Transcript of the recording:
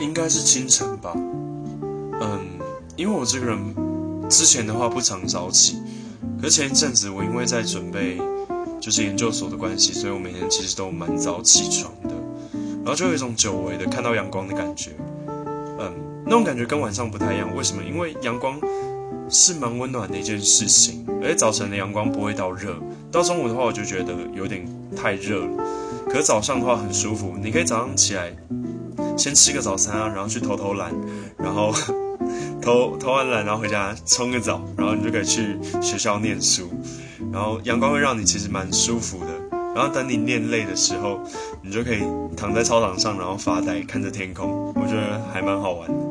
应该是清晨吧。嗯，因为我这个人之前的话不常早起，可是前一阵子我因为在准备就是研究所的关系，所以我每天其实都蛮早起床的，然后就有一种久违的看到阳光的感觉。嗯，那种感觉跟晚上不太一样，为什么？因为阳光是蛮温暖的一件事情，而且早晨的阳光不会到热，到中午的话我就觉得有点太热了。可是早上的话很舒服，你可以早上起来先吃个早餐啊，然后去投投篮，然后 投投完篮，然后回家冲个澡，然后你就可以去学校念书。然后阳光会让你其实蛮舒服的。然后等你念累的时候，你就可以躺在操场上，然后发呆看着天空，我觉得还蛮好玩的。